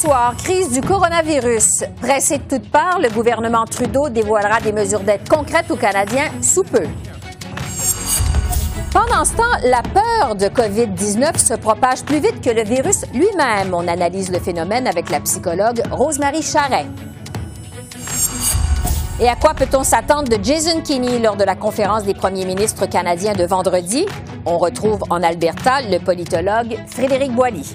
Soir, crise du coronavirus. Pressé de toutes parts, le gouvernement Trudeau dévoilera des mesures d'aide concrètes aux Canadiens sous peu. Pendant ce temps, la peur de COVID-19 se propage plus vite que le virus lui-même. On analyse le phénomène avec la psychologue Rosemary Charret. Et à quoi peut-on s'attendre de Jason Kenney lors de la conférence des premiers ministres canadiens de vendredi? On retrouve en Alberta le politologue Frédéric Boilly.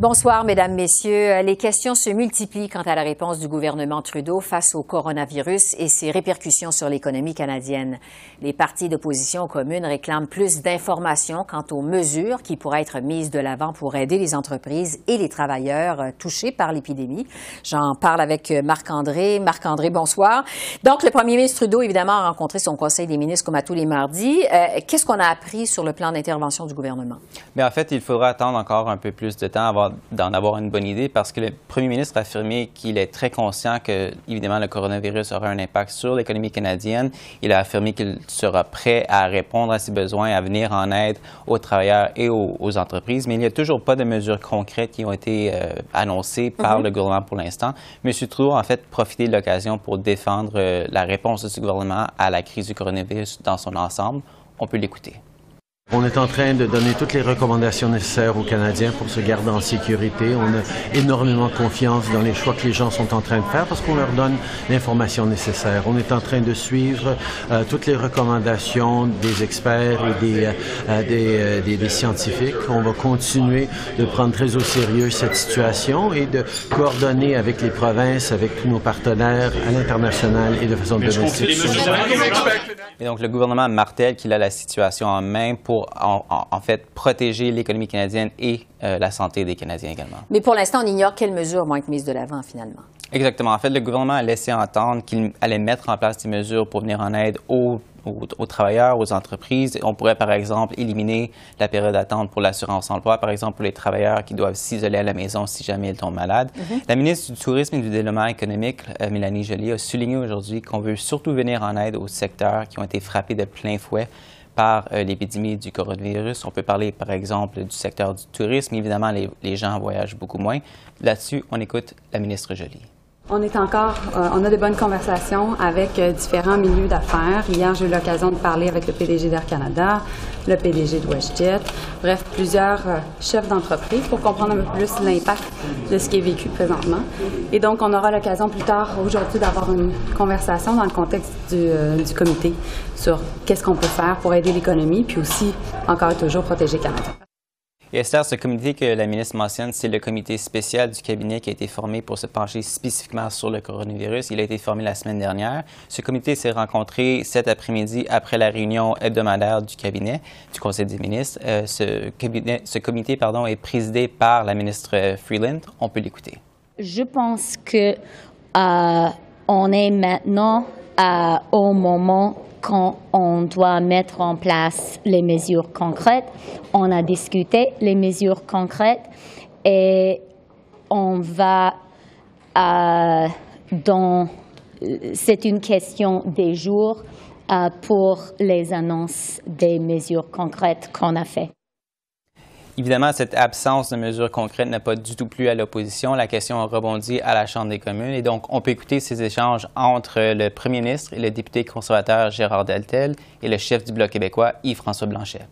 Bonsoir, Mesdames, Messieurs. Les questions se multiplient quant à la réponse du gouvernement Trudeau face au coronavirus et ses répercussions sur l'économie canadienne. Les partis d'opposition aux communes réclament plus d'informations quant aux mesures qui pourraient être mises de l'avant pour aider les entreprises et les travailleurs touchés par l'épidémie. J'en parle avec Marc-André. Marc-André, bonsoir. Donc, le premier ministre Trudeau, évidemment, a rencontré son conseil des ministres comme à tous les mardis. Euh, Qu'est-ce qu'on a appris sur le plan d'intervention du gouvernement? Mais en fait, il faudra attendre encore un peu plus de temps avant d'en avoir une bonne idée parce que le premier ministre a affirmé qu'il est très conscient que, évidemment, le coronavirus aura un impact sur l'économie canadienne. Il a affirmé qu'il sera prêt à répondre à ses besoins, à venir en aide aux travailleurs et aux, aux entreprises, mais il n'y a toujours pas de mesures concrètes qui ont été euh, annoncées par Mhm. le gouvernement pour l'instant. M. Trudeau a en fait profité de l'occasion pour défendre euh, la réponse de ce gouvernement à la crise du coronavirus dans son ensemble. On peut l'écouter. On est en train de donner toutes les recommandations nécessaires aux Canadiens pour se garder en sécurité. On a énormément confiance dans les choix que les gens sont en train de faire parce qu'on leur donne l'information nécessaire. On est en train de suivre euh, toutes les recommandations des experts et des, euh, des, euh, des- des scientifiques. On va continuer de prendre très au sérieux cette situation et de coordonner avec les provinces, avec tous nos partenaires à l'international et de façon domestique. Et donc, le gouvernement martèle qu'il a la situation en main pour, en, fait, protéger l'économie canadienne et euh, la santé des Canadiens également. Mais pour l'instant, on ignore quelles mesures vont être mises de l'avant, finalement. Exactement. En fait, le gouvernement a laissé entendre qu'il allait mettre en place des mesures pour venir en aide aux, aux- aux travailleurs, aux entreprises. On pourrait, par exemple, éliminer la période d'attente pour l'assurance-emploi, par exemple, pour les travailleurs qui doivent s'isoler à la maison si jamais ils tombent malades. La ministre du Tourisme et du Développement économique, euh, Mélanie Joly, a souligné aujourd'hui qu'on veut surtout venir en aide aux secteurs qui ont été frappés de plein fouet par euh, l'épidémie du coronavirus. On peut parler, par exemple, du secteur du tourisme. Évidemment, les, les gens voyagent beaucoup moins. Là-dessus, on écoute la ministre Joly. On est encore, euh, on a de bonnes conversations avec euh, différents milieux d'affaires. Hier, j'ai eu l'occasion de parler avec le PDG d'Air Canada, le PDG de WestJet, bref, plusieurs euh, chefs d'entreprise pour comprendre un peu plus l'impact de ce qui est vécu présentement. Et donc, on aura l'occasion plus tard aujourd'hui d'avoir une conversation dans le contexte du, euh, du comité sur qu'est-ce qu'on peut faire pour aider l'économie, puis aussi, encore et toujours, protéger Canada. Esther, ce comité que la ministre mentionne, c'est le comité spécial du cabinet qui a été formé pour se pencher spécifiquement sur le coronavirus. Il a été formé la semaine dernière. Ce comité s'est rencontré cet après-midi après la réunion hebdomadaire du cabinet du Conseil des ministres. Euh, ce comité pardon, est présidé par la ministre euh, Freeland. On peut l'écouter. Je pense que euh, on est maintenant euh, au moment quand on doit mettre en place les mesures concrètes. On a discuté les mesures concrètes et on va euh, dans c'est une question des jours euh, pour les annonces des mesures concrètes qu'on a faites. Évidemment, cette absence de mesures concrètes n'a pas du tout plu à l'opposition. La question a rebondi à la Chambre des communes et donc on peut écouter ces échanges entre le premier ministre et le député conservateur Gérard Deltel et le chef du Bloc québécois Yves-François Blanchet.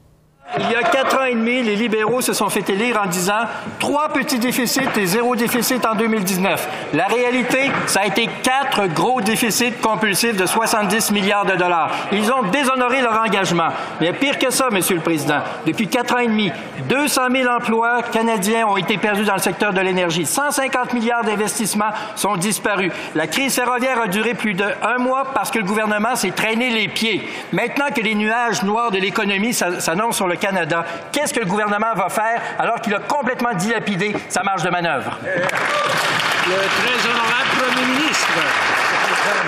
Il y a quatre ans et demi, les libéraux se sont fait élire en disant trois petits déficits et zéro déficit en 2019. La réalité, ça a été quatre gros déficits compulsifs de 70 milliards de dollars. Ils ont déshonoré leur engagement. Mais pire que ça, Monsieur le Président, depuis quatre ans et demi, 200 000 emplois canadiens ont été perdus dans le secteur de l'énergie. 150 milliards d'investissements sont disparus. La crise ferroviaire a duré plus d'un mois parce que le gouvernement s'est traîné les pieds. Maintenant que les nuages noirs de l'économie s'annoncent sur le Canada, qu'est-ce que le gouvernement va faire alors qu'il a complètement dilapidé sa marge de manœuvre? Le Très honorable Premier ministre.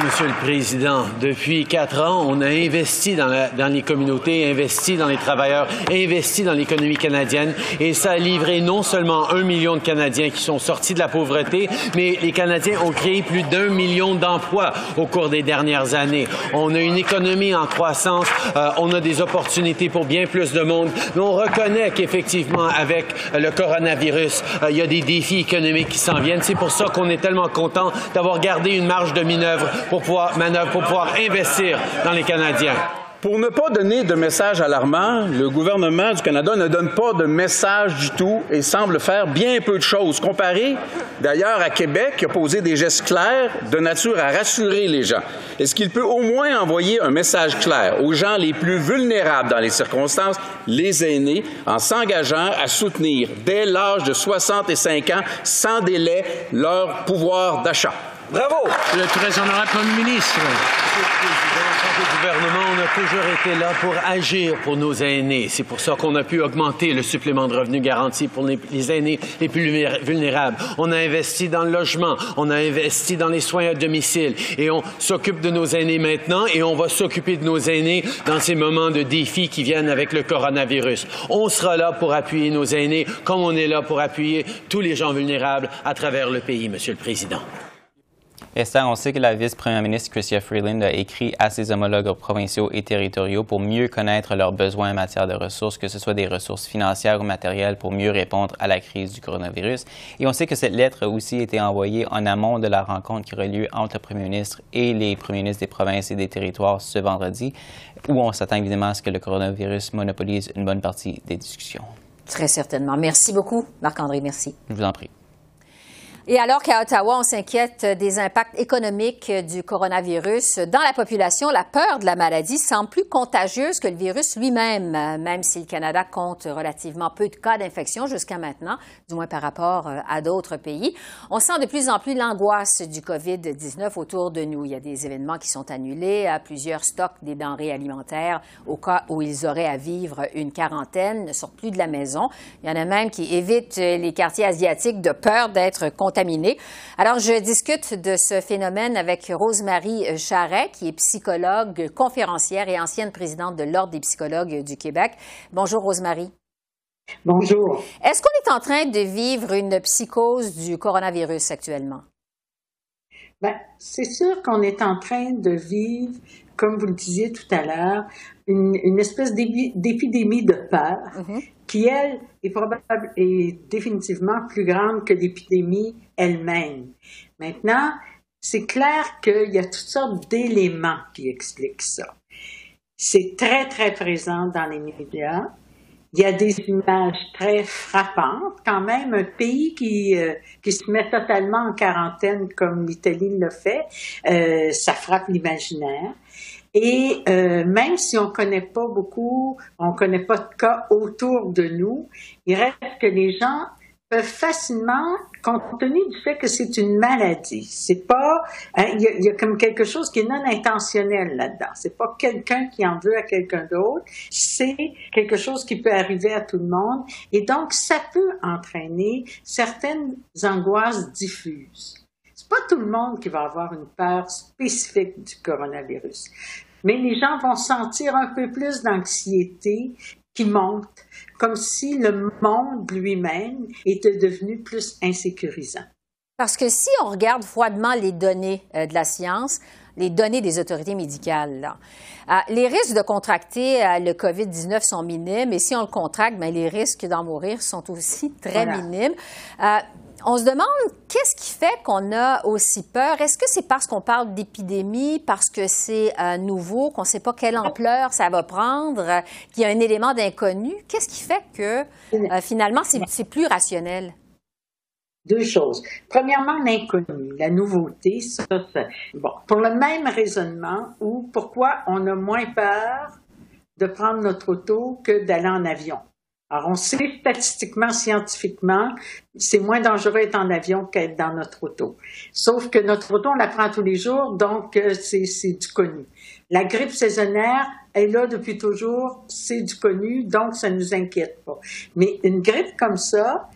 Monsieur le Président, depuis quatre ans, on a investi dans, les communautés, investi dans les travailleurs, investi dans l'économie canadienne et ça a livré non seulement un million de Canadiens qui sont sortis de la pauvreté, mais les Canadiens ont créé plus d'un million d'emplois au cours des dernières années. On a une économie en croissance, euh, on a des opportunités pour bien plus de monde, on reconnaît qu'effectivement, avec le coronavirus, euh, il y a des défis économiques qui s'en viennent. C'est pour ça qu'on est tellement content d'avoir gardé une marge de manœuvre pour pouvoir, investir dans les Canadiens. Pour ne pas donner de message alarmant, le gouvernement du Canada ne donne pas de message du tout et semble faire bien peu de choses, comparé d'ailleurs à Québec qui a posé des gestes clairs de nature à rassurer les gens. Est-ce qu'il peut au moins envoyer un message clair aux gens les plus vulnérables dans les circonstances, les aînés, en s'engageant à soutenir dès l'âge de 65 ans, sans délai, leur pouvoir d'achat? Bravo! Le très honorable Premier ministre. Monsieur le Président, gouvernement, on a toujours été là pour agir pour nos aînés. C'est pour ça qu'on a pu augmenter le supplément de revenus garanti pour les, aînés les plus vulnérables. On a investi dans le logement, on a investi dans les soins à domicile et on s'occupe de nos aînés maintenant et on va s'occuper de nos aînés dans ces moments de défis qui viennent avec le coronavirus. On sera là pour appuyer nos aînés comme on est là pour appuyer tous les gens vulnérables à travers le pays, Monsieur le Président. Esther, on sait que la vice-première ministre Chrystia Freeland a écrit à ses homologues provinciaux et territoriaux pour mieux connaître leurs besoins en matière de ressources, que ce soit des ressources financières ou matérielles, pour mieux répondre à la crise du coronavirus. Et on sait que cette lettre a aussi été envoyée en amont de la rencontre qui aura lieu entre le premier ministre et les premiers ministres des provinces et des territoires ce vendredi, où on s'attend évidemment à ce que le coronavirus monopolise une bonne partie des discussions. Très certainement. Merci beaucoup, Marc-André. Merci. Je vous en prie. Et alors qu'à Ottawa, on s'inquiète des impacts économiques du coronavirus dans la population, la peur de la maladie semble plus contagieuse que le virus lui-même, même si le Canada compte relativement peu de cas d'infection jusqu'à maintenant, du moins par rapport euh, à d'autres pays. On sent de plus en plus l'angoisse du COVID-19 autour de nous. Il y a des événements qui sont annulés, à plusieurs stocks des denrées alimentaires au cas où ils auraient à vivre une quarantaine ne sortent plus de la maison. Il y en a même qui évitent les quartiers asiatiques de peur d'être contaminés alors, je discute de ce phénomène avec Rosemary Charret, qui est psychologue, conférencière et ancienne présidente de l'Ordre des psychologues du Québec. Bonjour, Rosemary. Bonjour. Est-ce qu'on est en train de vivre une psychose du coronavirus actuellement? Bien, c'est sûr qu'on est en train de vivre, comme vous le disiez tout à l'heure, une, espèce d'épidémie de peur mm-hmm. Qui, elle, est, probable, est définitivement plus grande que l'épidémie elle-même. Maintenant, c'est clair qu'il y a toutes sortes d'éléments qui expliquent ça. C'est très, très présent dans les médias. Il y a des images très frappantes. Quand même, un pays qui, euh, qui se met totalement en quarantaine comme l'Italie le fait, euh, ça frappe l'imaginaire. Et euh, même si on ne connaît pas beaucoup, on ne connaît pas de cas autour de nous, il reste que les gens peuvent facilement, compte tenu du fait que c'est une maladie, c'est pas, hein, il y, a comme quelque chose qui est non intentionnel là-dedans. C'est pas quelqu'un qui en veut à quelqu'un d'autre, c'est quelque chose qui peut arriver à tout le monde, et donc ça peut entraîner certaines angoisses diffuses. Pas tout le monde qui va avoir une peur spécifique du coronavirus, mais les gens vont sentir un peu plus d'anxiété qui monte, comme si le monde lui-même était devenu plus insécurisant. Parce que si on regarde froidement les données euh, de la science, les données des autorités médicales, euh, les risques de contracter euh, le COVID-19 sont minimes et si on le contracte, bien, les risques d'en mourir sont aussi très minimes on se demande qu'est-ce qui fait qu'on a aussi peur? Est-ce que c'est parce qu'on parle d'épidémie, parce que c'est euh, nouveau, qu'on ne sait pas quelle ampleur ça va prendre, qu'il y a un élément d'inconnu? Qu'est-ce qui fait que euh, finalement c'est plus rationnel? Deux choses. Premièrement, l'inconnu, la nouveauté, ça, bon, pour le même raisonnement ou pourquoi on a moins peur de prendre notre auto que d'aller en avion. Alors, on sait statistiquement, scientifiquement, c'est moins dangereux d'être en avion qu'être dans notre auto. Sauf que notre auto, on la prend tous les jours, donc euh, c'est du connu. La grippe saisonnière est là depuis toujours, c'est du connu, donc ça ne nous inquiète pas. Mais une grippe comme ça,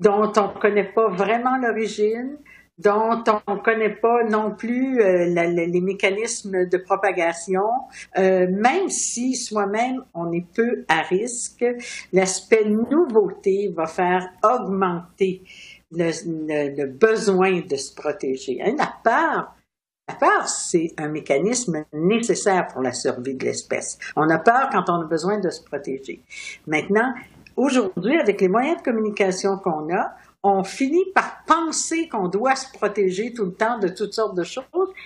dont on ne connaît pas vraiment l'origine, dont on ne connaît pas non plus euh, les mécanismes de propagation, euh, même si soi-même on est peu à risque, l'aspect nouveauté va faire augmenter le, besoin de se protéger. Hein, la peur, la peur, c'est un mécanisme nécessaire pour la survie de l'espèce. On a peur quand on a besoin de se protéger. Maintenant, aujourd'hui, avec les moyens de communication qu'on a, on finit par penser qu'on doit se protéger tout le temps de toutes sortes de choses,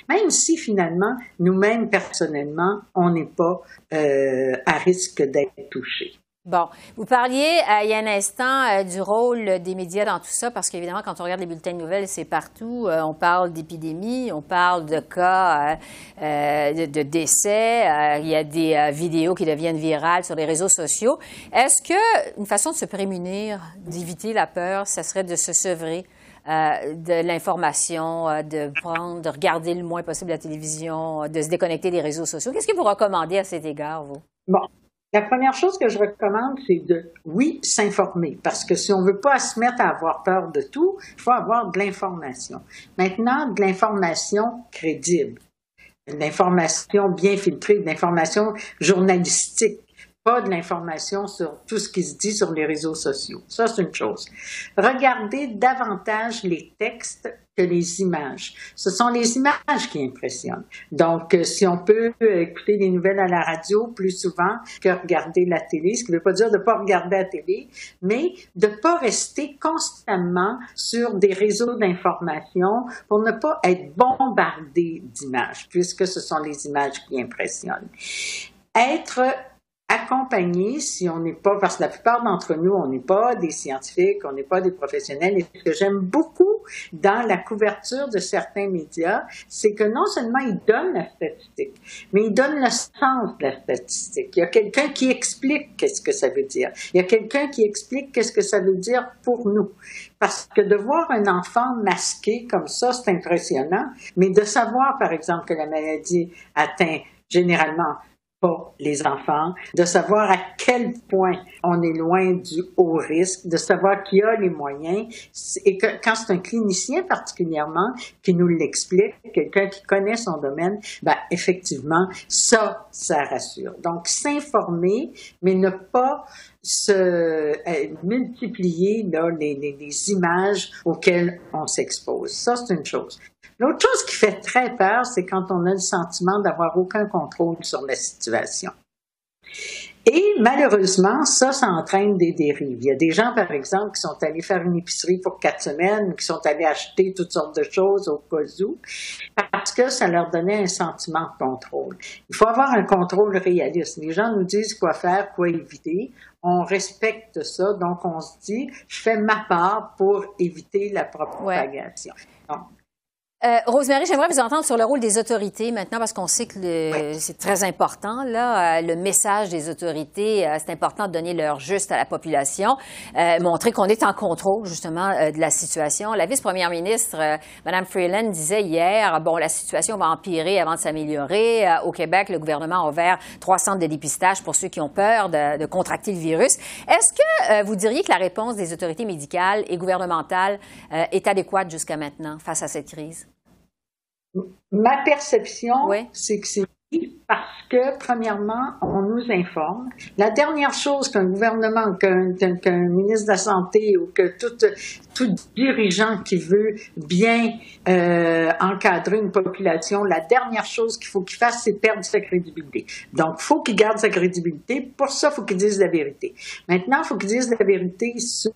même si finalement, nous-mêmes personnellement, on n'est pas euh, à risque d'être touchés. Bon, vous parliez euh, il y a un instant euh, du rôle des médias dans tout ça, parce qu'évidemment, quand on regarde les bulletins de nouvelles, c'est partout. Euh, on parle d'épidémie, on parle de cas de, décès. il y a des vidéos qui deviennent virales sur les réseaux sociaux. Est-ce que une façon de se prémunir, d'éviter la peur, ça serait de se sevrer de l'information, de prendre, de regarder le moins possible la télévision, de se déconnecter des réseaux sociaux? Qu'est-ce que vous recommandez à cet égard, vous? Bon, la première chose que je recommande, c'est de, oui, s'informer, parce que si on ne veut pas se mettre à avoir peur de tout, il faut avoir de l'information. Maintenant, de l'information crédible, de l'information bien filtrée, de l'information journalistique pas de l'information sur tout ce qui se dit sur les réseaux sociaux. Ça, c'est une chose. Regardez davantage les textes que les images. Ce sont les images qui impressionnent. Donc, euh, si on peut écouter les nouvelles à la radio plus souvent que regarder la télé, ce qui ne veut pas dire de ne pas regarder la télé, mais de ne pas rester constamment sur des réseaux d'information pour ne pas être bombardé d'images, puisque ce sont les images qui impressionnent. Être accompagner si on n'est pas, parce que la plupart d'entre nous, on n'est pas des scientifiques, on n'est pas des professionnels. Et ce que j'aime beaucoup dans la couverture de certains médias, c'est que non seulement ils donnent la statistique, mais ils donnent le sens de la statistique. Il y a quelqu'un qui explique qu'est-ce que ça veut dire. Il y a quelqu'un qui explique qu'est-ce que ça veut dire pour nous. Parce que de voir un enfant masqué comme ça, c'est impressionnant, mais de savoir, par exemple, que la maladie atteint généralement pas les enfants, de savoir à quel point on est loin du haut risque, de savoir qui a les moyens, et quand c'est un clinicien particulièrement qui nous l'explique, quelqu'un qui connaît son domaine, ben effectivement, ça, ça rassure. Donc, s'informer, mais ne pas se euh, multiplier là, les, images auxquelles on s'expose. Ça, c'est une chose. L'autre chose qui fait très peur, c'est quand on a le sentiment d'avoir aucun contrôle sur la situation. Et malheureusement, ça, ça entraîne des dérives. Il y a des gens, par exemple, qui sont allés faire une épicerie pour quatre semaines, qui sont allés acheter toutes sortes de choses au cas où, parce que ça leur donnait un sentiment de contrôle. Il faut avoir un contrôle réaliste. Les gens nous disent quoi faire, quoi éviter. On respecte ça, donc on se dit, je fais ma part pour éviter la propagation. Euh, Rosemary, j'aimerais vous entendre sur le rôle des autorités maintenant parce qu'on sait que c'est très important. Là, euh, le message des autorités, euh, c'est important de donner l'heure juste à la population, euh, montrer qu'on est en contrôle justement de la situation. La vice-première ministre, Mme Freeland, disait hier, bon, la situation va empirer avant de s'améliorer. au Québec, le gouvernement a ouvert trois centres de dépistage pour ceux qui ont peur de, de contracter le virus. Est-ce que vous diriez que la réponse des autorités médicales et gouvernementales est adéquate jusqu'à maintenant face à cette crise? Ma perception, c'est que c'est parce que, premièrement, on nous informe. La dernière chose qu'un gouvernement, qu'un ministre de la Santé ou que tout, tout dirigeant qui veut bien euh, encadrer une population, la dernière chose qu'il faut qu'il fasse, c'est perdre sa crédibilité. Donc, il faut qu'il garde sa crédibilité. Pour ça, il faut qu'il dise la vérité. Maintenant, il faut qu'il dise la vérité sur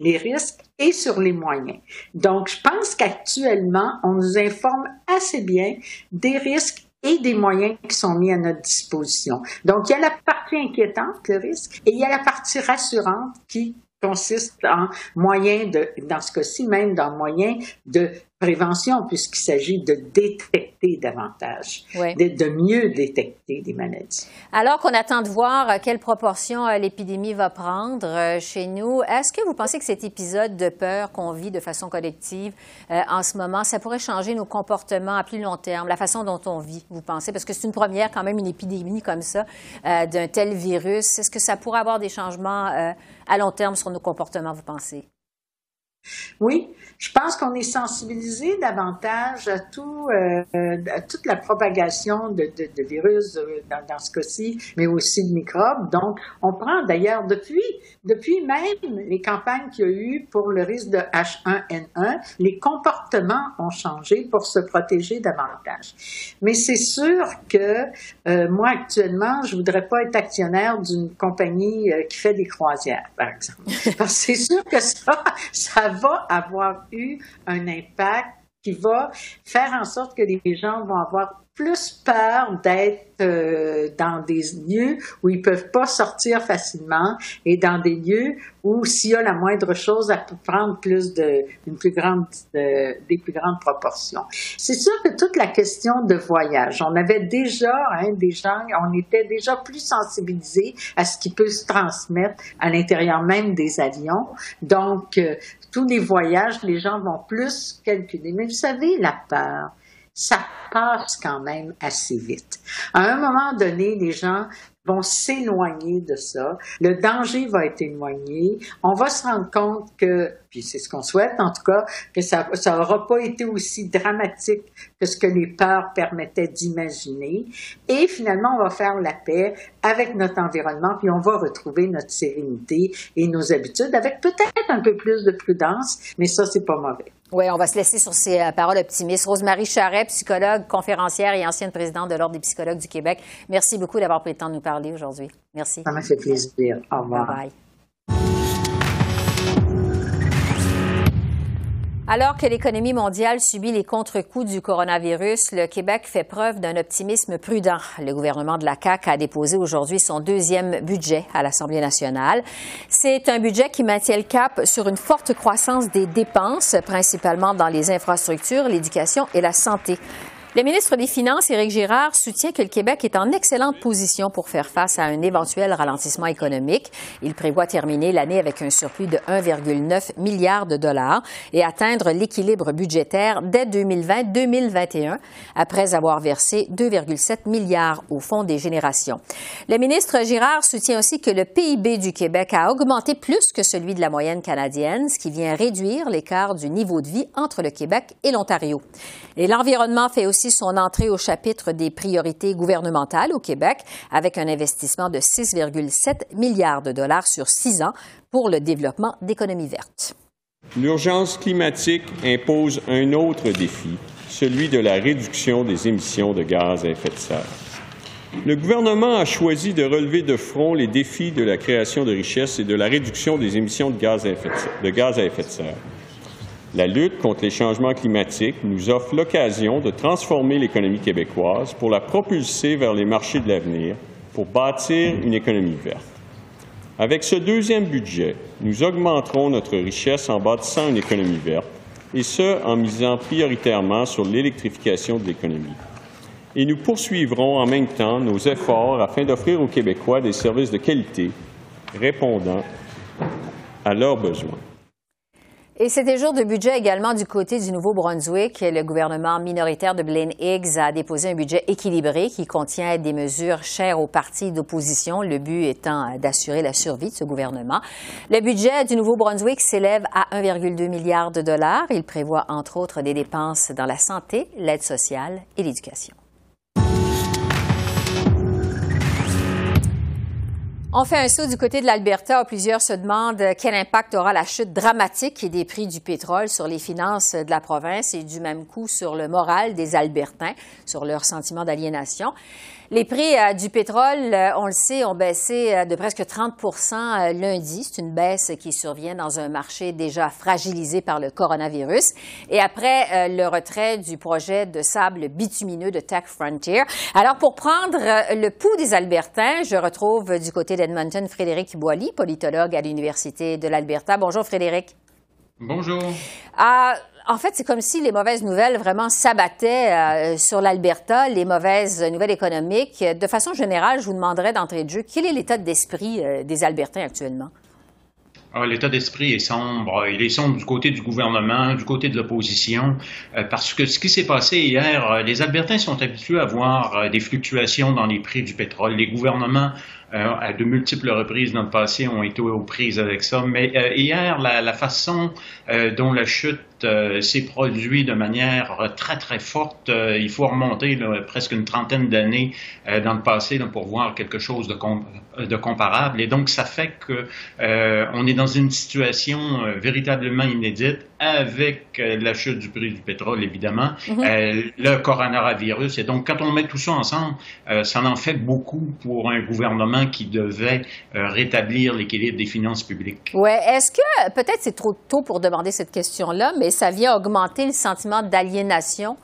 les risques et sur les moyens. Donc, je pense qu'actuellement, on nous informe assez bien des risques et des moyens qui sont mis à notre disposition. Donc, il y a la partie inquiétante, le risque, et il y a la partie rassurante qui consiste en moyens de, dans ce cas-ci même, dans moyens de prévention, puisqu'il s'agit de détecter davantage, de, mieux détecter des maladies. Alors qu'on attend de voir euh, quelle proportion euh, l'épidémie va prendre euh, chez nous, est-ce que vous pensez que cet épisode de peur qu'on vit de façon collective en ce moment, ça pourrait changer nos comportements à plus long terme, la façon dont on vit, vous pensez? Parce que c'est une première quand même, une épidémie comme ça, d'un tel virus. Est-ce que ça pourrait avoir des changements à long terme sur nos comportements, vous pensez? Oui, je pense qu'on est sensibilisé davantage à tout, euh, à toute la propagation de, de, de virus euh, dans, dans, ce cas-ci, mais aussi de microbes. Donc, on prend d'ailleurs depuis, depuis même les campagnes qu'il y a eu pour le risque de H1N1, les comportements ont changé pour se protéger davantage. Mais c'est sûr que euh, moi actuellement, je voudrais pas être actionnaire d'une compagnie qui fait des croisières, par exemple, parce que c'est sûr que ça, ça va avoir eu un impact qui va faire en sorte que les gens vont avoir plus peur d'être euh, dans des lieux où ils peuvent pas sortir facilement et dans des lieux où s'il y a la moindre chose à prendre plus de une plus grande euh, des plus grandes proportions. C'est sûr que toute la question de voyage, on avait déjà hein, des gens, on était déjà plus sensibilisés à ce qui peut se transmettre à l'intérieur même des avions. Donc euh, tous les voyages, les gens vont plus calculer. Mais vous savez, la peur, ça passe quand même assez vite. À un moment donné, les gens vont s'éloigner de ça. Le danger va être éloigné. On va se rendre compte que, puis c'est ce qu'on souhaite en tout cas, que ça ça aura pas été aussi dramatique que ce que les peurs permettaient d'imaginer. Et finalement, on va faire la paix avec notre environnement, puis on va retrouver notre sérénité et nos habitudes avec peut-être un peu plus de prudence, mais ça, c'est pas mauvais. Oui, on va se laisser sur ces euh, paroles optimistes. Rosemary Charret, psychologue, conférencière et ancienne présidente de l'Ordre des psychologues du Québec. Merci beaucoup d'avoir pris le temps de nous parler aujourd'hui. Merci. Ça m'a fait plaisir. Au revoir. Bye bye. Alors que l'économie mondiale subit les contre-coups du coronavirus, le Québec fait preuve d'un optimisme prudent. Le gouvernement de la CAQ a déposé aujourd'hui son deuxième budget à l'Assemblée nationale. C'est un budget qui maintient le cap sur une forte croissance des dépenses, principalement dans les infrastructures, l'éducation et la santé. Le ministre des Finances, Éric Girard, soutient que le Québec est en excellente position pour faire face à un éventuel ralentissement économique. Il prévoit terminer l'année avec un surplus de 1,9 milliard de dollars et atteindre l'équilibre budgétaire dès 2020-2021, après avoir versé 2,7 milliards au Fonds des générations. Le ministre Girard soutient aussi que le PIB du Québec a augmenté plus que celui de la moyenne canadienne, ce qui vient réduire l'écart du niveau de vie entre le Québec et l'Ontario. Et l'environnement fait aussi son entrée au chapitre des priorités gouvernementales au Québec avec un investissement de 6,7 milliards de dollars sur six ans pour le développement d'économies vertes. L'urgence climatique impose un autre défi, celui de la réduction des émissions de gaz à effet de serre. Le gouvernement a choisi de relever de front les défis de la création de richesses et de la réduction des émissions de gaz à effet de serre. La lutte contre les changements climatiques nous offre l'occasion de transformer l'économie québécoise pour la propulser vers les marchés de l'avenir, pour bâtir une économie verte. Avec ce deuxième budget, nous augmenterons notre richesse en bâtissant une économie verte, et ce, en misant prioritairement sur l'électrification de l'économie. Et nous poursuivrons en même temps nos efforts afin d'offrir aux Québécois des services de qualité répondant à leurs besoins. Et c'était jour de budget également du côté du Nouveau-Brunswick. Le gouvernement minoritaire de Blaine Higgs a déposé un budget équilibré qui contient des mesures chères aux partis d'opposition, le but étant d'assurer la survie de ce gouvernement. Le budget du Nouveau-Brunswick s'élève à 1,2 milliard de dollars. Il prévoit entre autres des dépenses dans la santé, l'aide sociale et l'éducation. On fait un saut du côté de l'Alberta où plusieurs se demandent quel impact aura la chute dramatique des prix du pétrole sur les finances de la province et du même coup sur le moral des Albertains, sur leur sentiment d'aliénation. Les prix euh, du pétrole, euh, on le sait, ont baissé euh, de presque 30% lundi. C'est une baisse qui survient dans un marché déjà fragilisé par le coronavirus. Et après le retrait du projet de sable bitumineux de Tech Frontier. Alors, pour prendre le pouls des Albertains, je retrouve du côté d'Edmonton Frédéric Boily, politologue à l'Université de l'Alberta. Bonjour, Frédéric. Bonjour. Ah, en fait, c'est comme si les mauvaises nouvelles vraiment s'abattaient euh, sur l'Alberta, les mauvaises nouvelles économiques. De façon générale, je vous demanderais d'entrée de jeu, quel est l'état d'esprit euh, des Albertains actuellement? Ah, l'état d'esprit est sombre. Il est sombre du côté du gouvernement, du côté de l'opposition, euh, parce que ce qui s'est passé hier, les Albertains sont habitués à voir des fluctuations dans les prix du pétrole. Les gouvernements à de multiples reprises dans le passé, ont été aux prises avec ça. Mais hier, la, la façon dont la chute s'est produite de manière très, très forte, il faut remonter presque une trentaine d'années dans le passé pour voir quelque chose de, de comparable. Et donc, ça fait que on est dans une situation véritablement inédite avec la chute du prix du pétrole, évidemment, mhm. le coronavirus. Et donc, quand on met tout ça ensemble, ça en fait beaucoup pour un gouvernement qui devait euh, rétablir l'équilibre des finances publiques. Oui. Est-ce que, peut-être c'est trop tôt pour demander cette question-là, mais ça vient augmenter le sentiment d'aliénation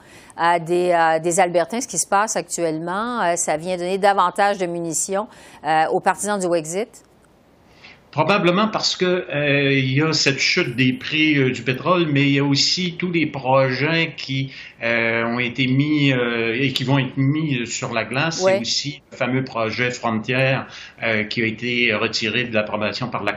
des, des, Albertains, ce qui se passe actuellement? Euh, ça vient donner davantage de munitions euh, aux partisans du Wexit? Probablement parce que euh, il y a cette chute des prix euh, du pétrole, mais il y a aussi tous les projets qui euh, ont été mis et qui vont être mis sur la glace. C'est aussi le fameux projet Frontière qui a été retiré de l'approbation par la,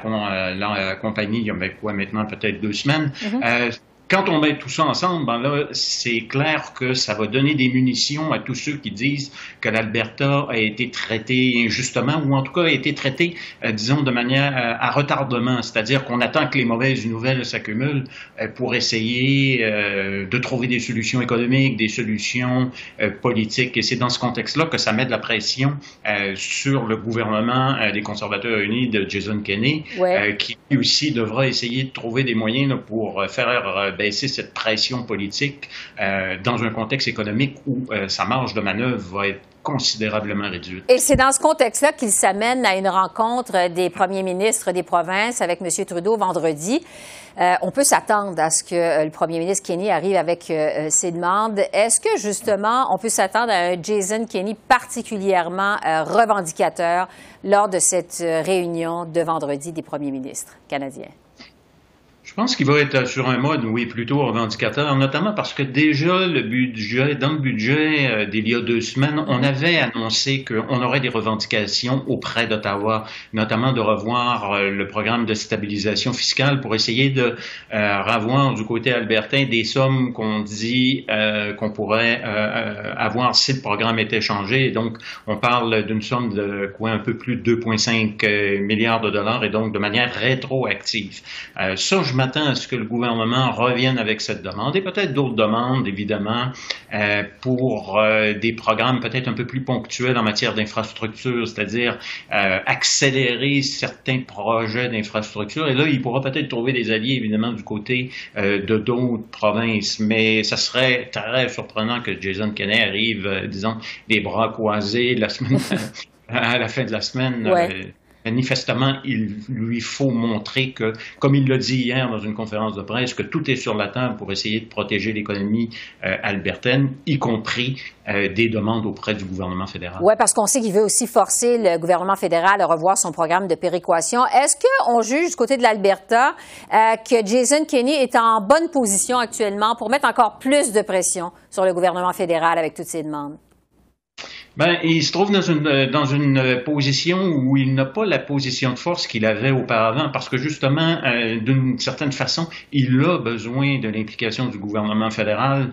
la, compagnie il y a quoi maintenant peut-être deux semaines. Mm-hmm quand on met tout ça ensemble, ben là, c'est clair que ça va donner des munitions à tous ceux qui disent que l'Alberta a été traité injustement, ou en tout cas a été traité, euh, disons, de manière euh, à retardement, c'est-à-dire qu'on attend que les mauvaises nouvelles s'accumulent euh, pour essayer de trouver des solutions économiques, des solutions politiques. Et c'est dans ce contexte-là que ça met de la pression sur le gouvernement des conservateurs unis de Jason Kenney, qui aussi devra essayer de trouver des moyens pour faire cette pression politique euh, dans un contexte économique où euh, sa marge de manœuvre va être considérablement réduite. Et c'est dans ce contexte-là qu'il s'amène à une rencontre des premiers ministres des provinces avec M. Trudeau vendredi. Euh, on peut s'attendre à ce que le premier ministre Kenny arrive avec ses demandes. Est-ce que justement, on peut s'attendre à un Jason Kenney particulièrement revendicateur lors de cette réunion de vendredi des premiers ministres canadiens? Je pense qu'il va être sur un mode, oui, plutôt revendicateur, notamment parce que déjà le budget, dans le budget euh, d'il y a deux semaines, on avait annoncé qu'on aurait des revendications auprès d'Ottawa, notamment de revoir euh, le programme de stabilisation fiscale pour essayer de euh, revoir du côté albertain des sommes qu'on dit qu'on pourrait avoir si le programme était changé. Donc, on parle d'une somme de quoi un peu plus de 2,5 milliards de dollars et donc de manière rétroactive. ça, je m'attends à ce que le gouvernement revienne avec cette demande et peut-être d'autres demandes, évidemment, euh, pour euh, des programmes peut-être un peu plus ponctuels en matière d'infrastructure, c'est-à-dire euh, accélérer certains projets d'infrastructure. Et là, il pourra peut-être trouver des alliés, évidemment, du côté de d'autres provinces. Mais ça serait très surprenant que Jason Kenney arrive, disons, des bras croisés la semaine, à la fin de la semaine manifestement, il lui faut montrer que, comme il l'a dit hier dans une conférence de presse, que tout est sur la table pour essayer de protéger l'économie euh, albertaine, y compris euh, des demandes auprès du gouvernement fédéral. Oui, parce qu'on sait qu'il veut aussi forcer le gouvernement fédéral à revoir son programme de péréquation. Est-ce qu'on juge du côté de l'Alberta euh, que Jason Kenney est en bonne position actuellement pour mettre encore plus de pression sur le gouvernement fédéral avec toutes ces demandes? Ben, il se trouve dans une, euh, dans une euh, position où il n'a pas la position de force qu'il avait auparavant, parce que justement, euh, d'une certaine façon, il a besoin de l'implication du gouvernement fédéral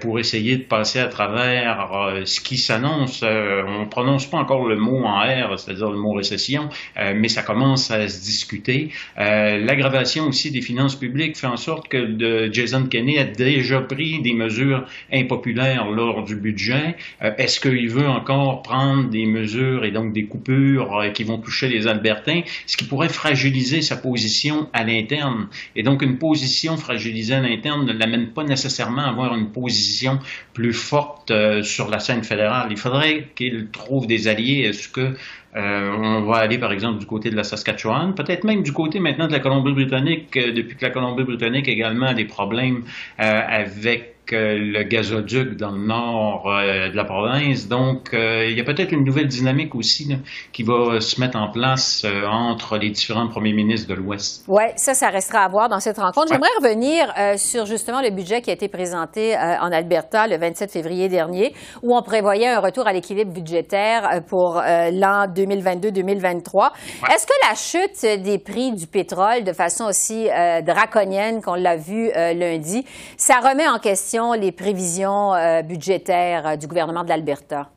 pour essayer de passer à travers ce qui s'annonce. on ne prononce pas encore le mot en R, c'est-à-dire le mot récession, mais ça commence à se discuter. L'aggravation aussi des finances publiques fait en sorte que Jason Kenney a déjà pris des mesures impopulaires lors du budget. Est-ce qu'il veut encore prendre des mesures et donc des coupures euh, qui vont toucher les Albertains, ce qui pourrait fragiliser sa position à l'interne. Et donc, une position fragilisée à l'interne ne l'amène pas nécessairement à avoir une position plus forte euh, sur la scène fédérale. Il faudrait qu'il trouve des alliés. Est-ce que euh, on va aller, par exemple, du côté de la Saskatchewan, peut-être même du côté maintenant de la Colombie-Britannique, depuis que la Colombie-Britannique également a des problèmes avec le gazoduc dans le nord euh, de la province. Donc, euh, il y a peut-être une nouvelle dynamique aussi qui va se mettre en place euh, entre les différents premiers ministres de l'Ouest. Oui, ça, ça restera à voir dans cette rencontre. J'aimerais revenir sur justement le budget qui a été présenté en Alberta le 27 février dernier, où on prévoyait un retour à l'équilibre budgétaire pour l'an 2022-2023. Est-ce que la chute des prix du pétrole de façon aussi draconienne qu'on l'a vu lundi, ça remet en question les prévisions euh, budgétaires euh, du gouvernement de l'Alberta?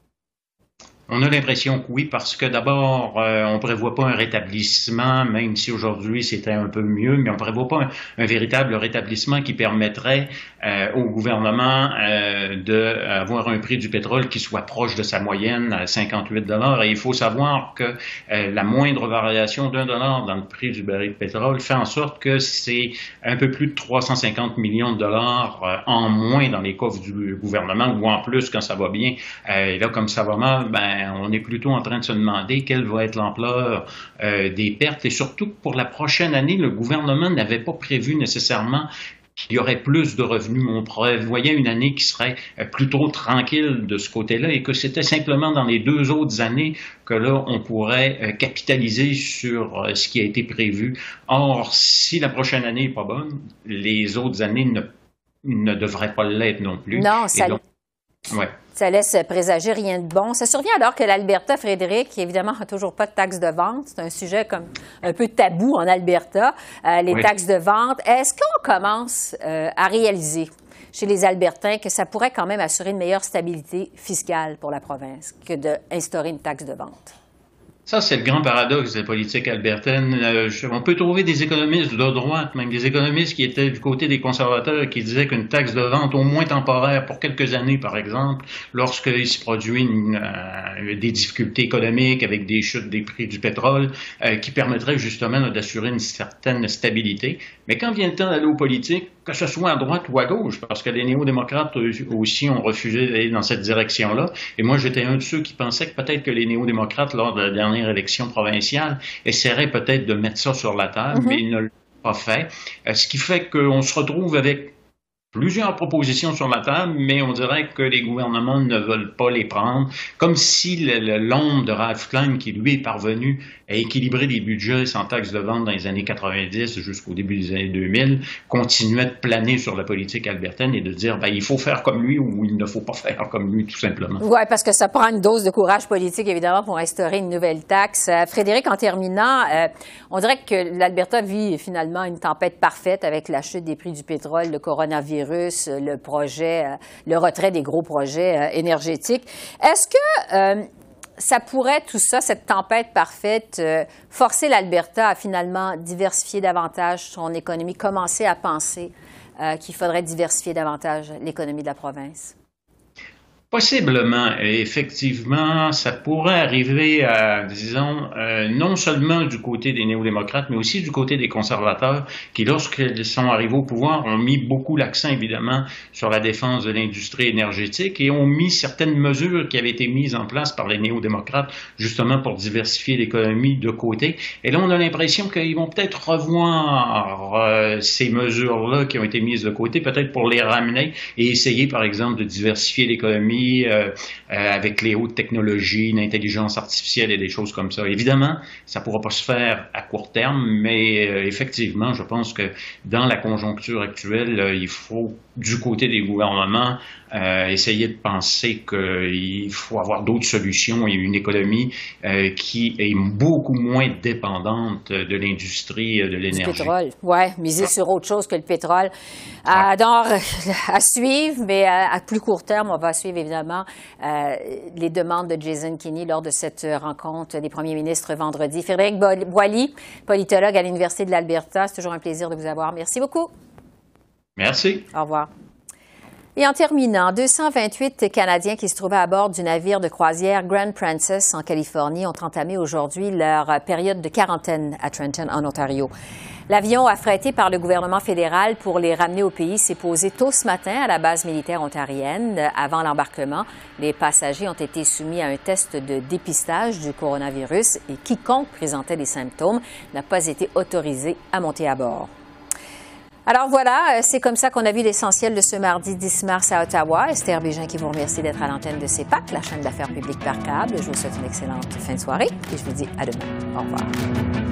On a l'impression que oui, parce que d'abord, euh, on prévoit pas un rétablissement, même si aujourd'hui c'était un peu mieux, mais on prévoit pas un, véritable rétablissement qui permettrait euh, au gouvernement euh, d'avoir un prix du pétrole qui soit proche de sa moyenne à 58 dollars. Et il faut savoir que euh, la moindre variation d'un dollar dans le prix du baril de pétrole fait en sorte que c'est un peu plus de 350 millions de dollars en moins dans les coffres du gouvernement, ou en plus quand ça va bien. et là, comme ça va mal, ben ben, on est plutôt en train de se demander quelle va être l'ampleur euh, des pertes et surtout pour la prochaine année, le gouvernement n'avait pas prévu nécessairement qu'il y aurait plus de revenus. On prévoyait une année qui serait euh, plutôt tranquille de ce côté-là et que c'était simplement dans les deux autres années que là, on pourrait euh, capitaliser sur ce qui a été prévu. Or, si la prochaine année n'est pas bonne, les autres années ne, ne devraient pas l'être non plus. Non, ça... Ouais. Ça laisse présager rien de bon. Ça survient alors que l'Alberta, Frédéric, évidemment, n'a toujours pas de taxes de vente. C'est un sujet comme un peu tabou en Alberta, euh, les taxes de vente. Est-ce qu'on commence euh, à réaliser chez les Albertains que ça pourrait quand même assurer une meilleure stabilité fiscale pour la province que d'instaurer une taxe de vente? Ça, c'est le grand paradoxe de la politique albertaine. Euh, on peut trouver des économistes de droite, même des économistes qui étaient du côté des conservateurs, qui disaient qu'une taxe de vente, au moins temporaire, pour quelques années, par exemple, lorsqu'il se produit euh, des difficultés économiques avec des chutes des prix du pétrole, euh, qui permettrait justement d'assurer une certaine stabilité. Mais quand vient le temps d'aller aux politiques, que ce soit à droite ou à gauche, parce que les néo-démocrates aussi ont refusé d'aller dans cette direction-là. Et moi, j'étais un de ceux qui pensaient que peut-être que les néo-démocrates, lors de la dernière élection provinciale, essaieraient peut-être de mettre ça sur la table, mm-hmm. mais ils ne l'ont pas fait. Euh, ce qui fait qu'on se retrouve avec plusieurs propositions sur la table, mais on dirait que les gouvernements ne veulent pas les prendre, comme si l'ombre de Ralph Klein, qui lui est parvenu à équilibrer les budgets sans taxe de vente dans les années 90 jusqu'au début des années 2000, continuait de planer sur la politique albertaine et de dire ben, il faut faire comme lui ou il ne faut pas faire comme lui, tout simplement. Oui, parce que ça prend une dose de courage politique, évidemment, pour instaurer une nouvelle taxe. Euh, Frédéric, en terminant, euh, on dirait que l'Alberta vit finalement une tempête parfaite avec la chute des prix du pétrole, le coronavirus le projet, euh, le retrait des gros projets euh, énergétiques. Est-ce que euh, ça pourrait, tout ça, cette tempête parfaite, forcer l'Alberta à finalement diversifier davantage son économie, commencer à penser qu'il faudrait diversifier davantage l'économie de la province? Possiblement, effectivement, ça pourrait arriver à, disons, euh, non seulement du côté des néo-démocrates, mais aussi du côté des conservateurs, qui, lorsqu'ils sont arrivés au pouvoir, ont mis beaucoup l'accent, évidemment, sur la défense de l'industrie énergétique et ont mis certaines mesures qui avaient été mises en place par les néo-démocrates, justement pour diversifier l'économie de côté. Et là, on a l'impression qu'ils vont peut-être revoir euh, ces mesures-là qui ont été mises de côté, peut-être pour les ramener et essayer, par exemple, de diversifier l'économie euh, euh, avec les hautes technologies, l'intelligence artificielle et des choses comme ça. Évidemment, ça ne pourra pas se faire à court terme, mais euh, effectivement, je pense que dans la conjoncture actuelle, il faut, du côté des gouvernements, essayer de penser qu'il faut avoir d'autres solutions et une économie qui est beaucoup moins dépendante de l'industrie de l'énergie. Du pétrole, oui, miser sur autre chose que le pétrole. Alors, à suivre, mais à, plus court terme, on va suivre évidemment euh, les demandes de Jason Kenney lors de cette rencontre des premiers ministres vendredi. Frédéric Boily, politologue à l'Université de l'Alberta, c'est toujours un plaisir de vous avoir. Merci beaucoup. Merci. Au revoir. Et en terminant, 228 Canadiens qui se trouvaient à bord du navire de croisière Grand Princess en Californie ont entamé aujourd'hui leur période de quarantaine à Trenton, en Ontario. L'avion affrété par le gouvernement fédéral pour les ramener au pays s'est posé tôt ce matin à la base militaire ontarienne. Avant l'embarquement, les passagers ont été soumis à un test de dépistage du coronavirus et quiconque présentait des symptômes n'a pas été autorisé à monter à bord. Alors voilà, c'est comme ça qu'on a vu l'essentiel de ce mardi 10 mars à Ottawa. Esther Bégin qui vous remercie d'être à l'antenne de CEPAC, la chaîne d'affaires publiques par câble. Je vous souhaite une excellente fin de soirée et je vous dis à demain. Au revoir.